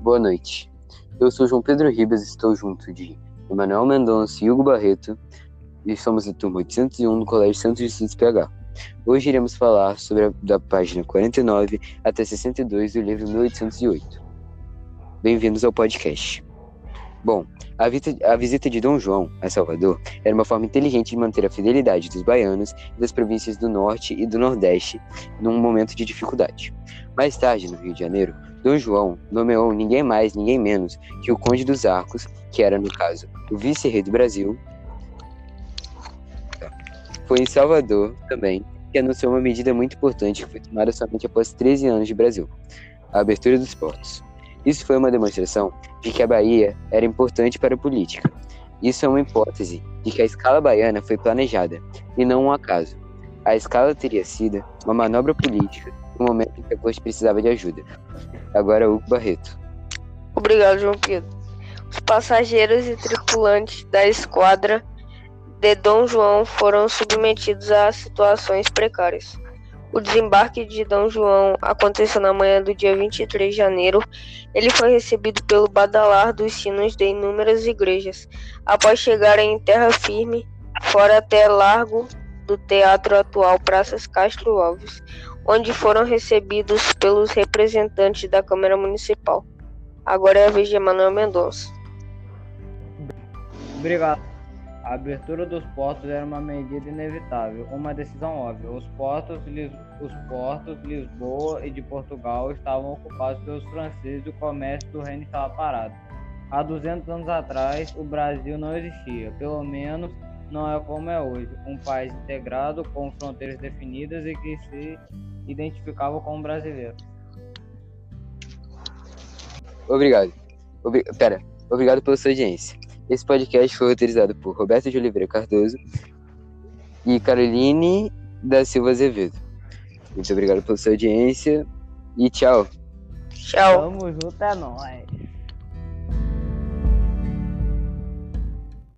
Boa noite. Eu sou João Pedro Ribas e estou junto de Emanuel Mendonça e Hugo Barreto e somos da turma 801 do Colégio Santos Justiça PH. Hoje iremos falar sobre a, da página 49 até 62 do livro 1808. Bem-vindos ao podcast. Bom, a, a, visita de Dom João a Salvador era uma forma inteligente de manter a fidelidade dos baianos e das províncias do Norte e do Nordeste num momento de dificuldade. Mais tarde, no Rio de Janeiro, Dom João nomeou ninguém mais, ninguém menos que o Conde dos Arcos, que era, no caso, o vice-rei do Brasil. Foi em Salvador também que anunciou uma medida muito importante que foi tomada somente após 13 anos de Brasil: a abertura dos portos. Isso foi uma demonstração de que a Bahia era importante para a política. Isso é uma hipótese de que a escala baiana foi planejada e não um acaso. A escala teria sido uma manobra política no momento em que a corte precisava de ajuda. Agora Hugo Barreto. Obrigado, João Pedro. Os passageiros e tripulantes da esquadra de Dom João foram submetidos a situações precárias. O desembarque de Dom João aconteceu na manhã do dia 23 de janeiro. Ele foi recebido pelo badalar dos sinos de inúmeras igrejas. Após chegar em terra firme, fora até largo do teatro atual Praças Castro Alves, onde foram recebidos pelos representantes da Câmara Municipal. Agora é a vez de Emanuel Mendonça. Obrigado. A abertura dos portos era uma medida inevitável, uma decisão óbvia. Os portos, os portos Lisboa e de Portugal estavam ocupados pelos franceses e o comércio do reino estava parado. Há 200 anos atrás, o Brasil não existia, pelo menos não é como é hoje, um país integrado com fronteiras definidas e que se identificava como brasileiro. Obrigado. Obri Pera, obrigado pela sua audiência. Esse podcast foi roteirizado por Roberto de Oliveira Cardoso e Caroline da Silva Azevedo. Muito obrigado pela sua audiência e tchau. Tchau. Tamo junto, é nóis.